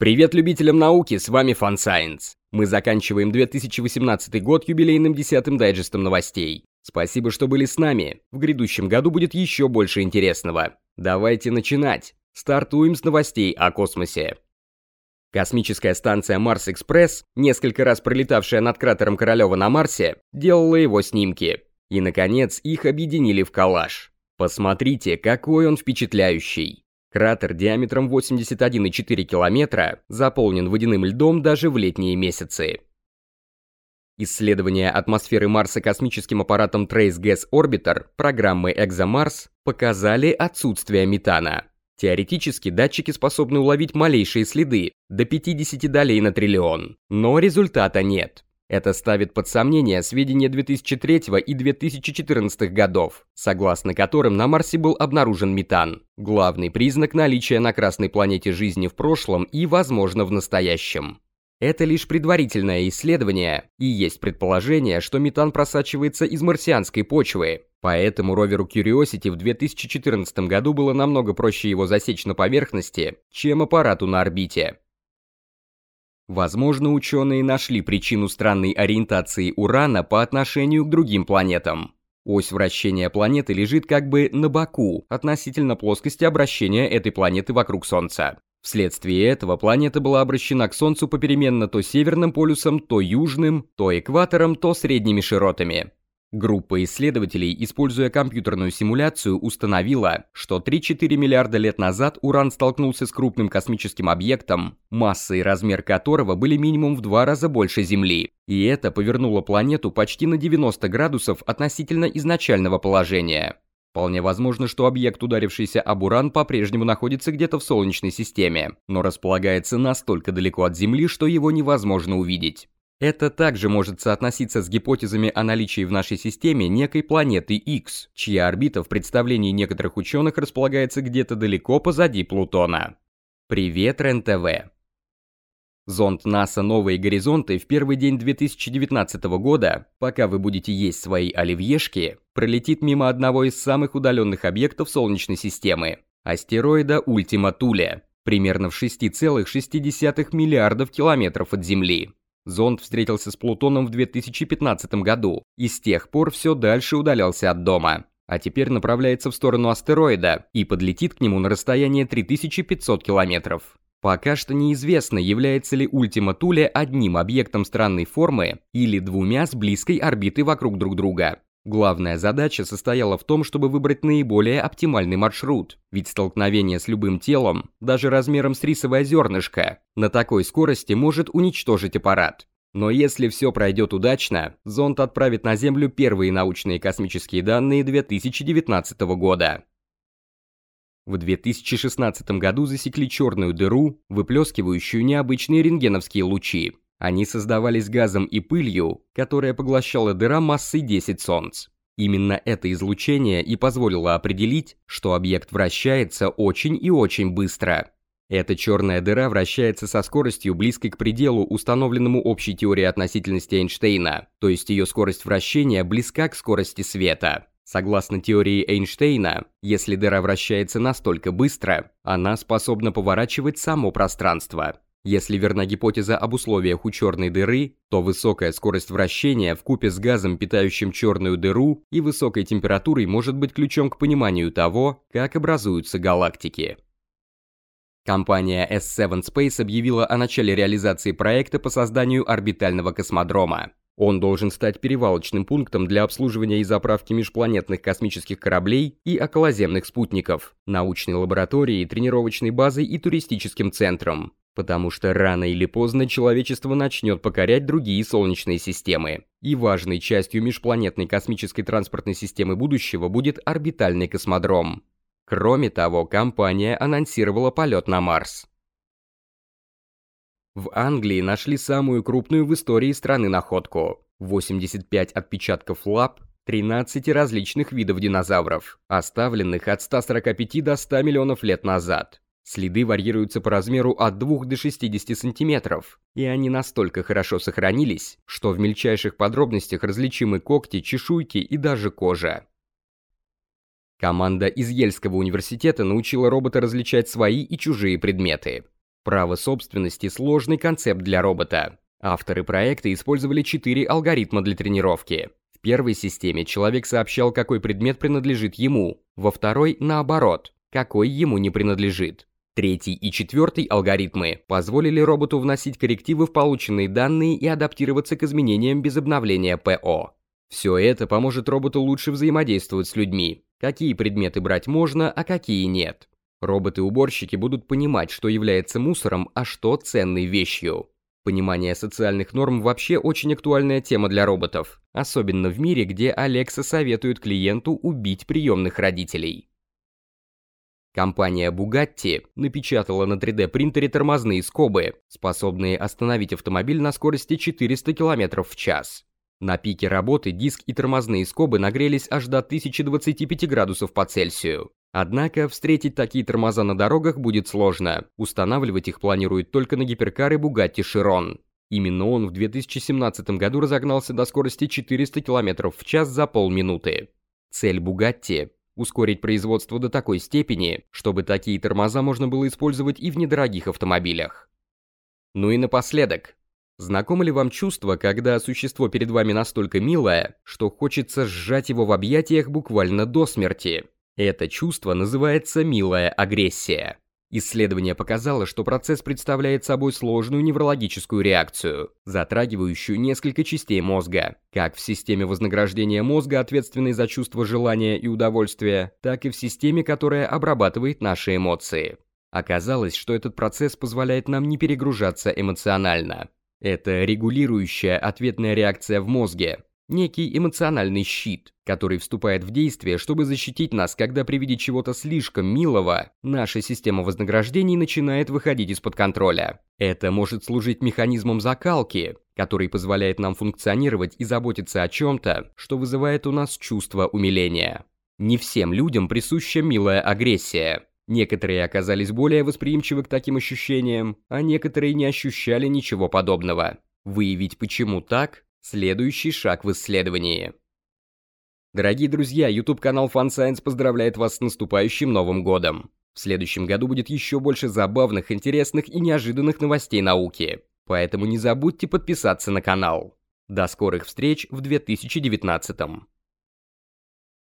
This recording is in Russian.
Привет любителям науки, с вами Fun Science. Мы заканчиваем 2018 год юбилейным десятым дайджестом новостей. Спасибо, что были с нами. В грядущем году будет еще больше интересного. Давайте начинать. Стартуем с новостей о космосе. Космическая станция Марс-Экспресс, несколько раз пролетавшая над кратером Королева на Марсе, делала его снимки. И, наконец, их объединили в коллаж. Посмотрите, какой он впечатляющий. Кратер диаметром 81,4 километра заполнен водяным льдом даже в летние месяцы. Исследования атмосферы Марса космическим аппаратом Trace Gas Orbiter программы ExoMars показали отсутствие метана. Теоретически датчики способны уловить малейшие следы, до 50 долей на триллион, но результата нет. Это ставит под сомнение сведения 2003 и 2014 годов, согласно которым на Марсе был обнаружен метан, главный признак наличия на Красной планете жизни в прошлом и, возможно, в настоящем. Это лишь предварительное исследование, и есть предположение, что метан просачивается из марсианской почвы, поэтому роверу Curiosity в 2014 году было намного проще его засечь на поверхности, чем аппарату на орбите. Возможно, ученые нашли причину странной ориентации Урана по отношению к другим планетам. Ось вращения планеты лежит как бы на боку относительно плоскости обращения этой планеты вокруг Солнца. Вследствие этого планета была обращена к Солнцу попеременно то северным полюсом, то южным, то экватором, то средними широтами. Группа исследователей, используя компьютерную симуляцию, установила, что 3-4 миллиарда лет назад Уран столкнулся с крупным космическим объектом, масса и размер которого были минимум в два раза больше Земли, и это повернуло планету почти на 90 градусов относительно изначального положения. Вполне возможно, что объект, ударившийся об Уран, по-прежнему находится где-то в Солнечной системе, но располагается настолько далеко от Земли, что его невозможно увидеть. Это также может соотноситься с гипотезами о наличии в нашей системе некой планеты X, чья орбита в представлении некоторых ученых располагается где-то далеко позади Плутона. Привет, РЕН-ТВ! Зонд НАСА «Новые горизонты» в первый день 2019 года, пока вы будете есть свои оливьешки, пролетит мимо одного из самых удаленных объектов Солнечной системы – астероида Ультима Туле, примерно в 6,6 миллиардов километров от Земли. Зонд встретился с Плутоном в 2015 году и с тех пор все дальше удалялся от дома. А теперь направляется в сторону астероида и подлетит к нему на расстояние 3500 километров. Пока что неизвестно, является ли Ультима Туле одним объектом странной формы или двумя с близкой орбитой вокруг друг друга. Главная задача состояла в том, чтобы выбрать наиболее оптимальный маршрут, ведь столкновение с любым телом, даже размером с рисовое зернышко, на такой скорости может уничтожить аппарат. Но если все пройдет удачно, зонд отправит на Землю первые научные космические данные 2019 года. В 2016 году засекли черную дыру, выплескивающую необычные рентгеновские лучи, они создавались газом и пылью, которая поглощала дыра массой 10 солнц. Именно это излучение и позволило определить, что объект вращается очень и очень быстро. Эта черная дыра вращается со скоростью, близкой к пределу, установленному общей теорией относительности Эйнштейна, то есть ее скорость вращения близка к скорости света. Согласно теории Эйнштейна, если дыра вращается настолько быстро, она способна поворачивать само пространство. Если верна гипотеза об условиях у черной дыры, то высокая скорость вращения в купе с газом, питающим черную дыру, и высокой температурой может быть ключом к пониманию того, как образуются галактики. Компания S7 Space объявила о начале реализации проекта по созданию орбитального космодрома. Он должен стать перевалочным пунктом для обслуживания и заправки межпланетных космических кораблей и околоземных спутников, научной лабораторией, тренировочной базой и туристическим центром, Потому что рано или поздно человечество начнет покорять другие солнечные системы. И важной частью межпланетной космической транспортной системы будущего будет орбитальный космодром. Кроме того, компания анонсировала полет на Марс. В Англии нашли самую крупную в истории страны находку. 85 отпечатков лап 13 различных видов динозавров, оставленных от 145 до 100 миллионов лет назад. Следы варьируются по размеру от 2 до 60 сантиметров, и они настолько хорошо сохранились, что в мельчайших подробностях различимы когти, чешуйки и даже кожа. Команда из Ельского университета научила робота различать свои и чужие предметы. Право собственности – сложный концепт для робота. Авторы проекта использовали четыре алгоритма для тренировки. В первой системе человек сообщал, какой предмет принадлежит ему, во второй – наоборот, какой ему не принадлежит. Третий и четвертый алгоритмы позволили роботу вносить коррективы в полученные данные и адаптироваться к изменениям без обновления ПО. Все это поможет роботу лучше взаимодействовать с людьми, какие предметы брать можно, а какие нет. Роботы-уборщики будут понимать, что является мусором, а что ценной вещью. Понимание социальных норм вообще очень актуальная тема для роботов, особенно в мире, где Алекса советует клиенту убить приемных родителей. Компания Bugatti напечатала на 3D-принтере тормозные скобы, способные остановить автомобиль на скорости 400 км в час. На пике работы диск и тормозные скобы нагрелись аж до 1025 градусов по Цельсию. Однако встретить такие тормоза на дорогах будет сложно. Устанавливать их планируют только на гиперкары Bugatti Chiron. Именно он в 2017 году разогнался до скорости 400 км в час за полминуты. Цель Bugatti – ускорить производство до такой степени, чтобы такие тормоза можно было использовать и в недорогих автомобилях. Ну и напоследок, Знакомо ли вам чувство, когда существо перед вами настолько милое, что хочется сжать его в объятиях буквально до смерти? Это чувство называется милая агрессия. Исследование показало, что процесс представляет собой сложную неврологическую реакцию, затрагивающую несколько частей мозга, как в системе вознаграждения мозга, ответственной за чувство желания и удовольствия, так и в системе, которая обрабатывает наши эмоции. Оказалось, что этот процесс позволяет нам не перегружаться эмоционально. Это регулирующая ответная реакция в мозге, некий эмоциональный щит, который вступает в действие, чтобы защитить нас, когда при виде чего-то слишком милого, наша система вознаграждений начинает выходить из-под контроля. Это может служить механизмом закалки, который позволяет нам функционировать и заботиться о чем-то, что вызывает у нас чувство умиления. Не всем людям присуща милая агрессия. Некоторые оказались более восприимчивы к таким ощущениям, а некоторые не ощущали ничего подобного. Выявить почему так – следующий шаг в исследовании. Дорогие друзья, YouTube-канал Fun Science поздравляет вас с наступающим Новым Годом. В следующем году будет еще больше забавных, интересных и неожиданных новостей науки. Поэтому не забудьте подписаться на канал. До скорых встреч в 2019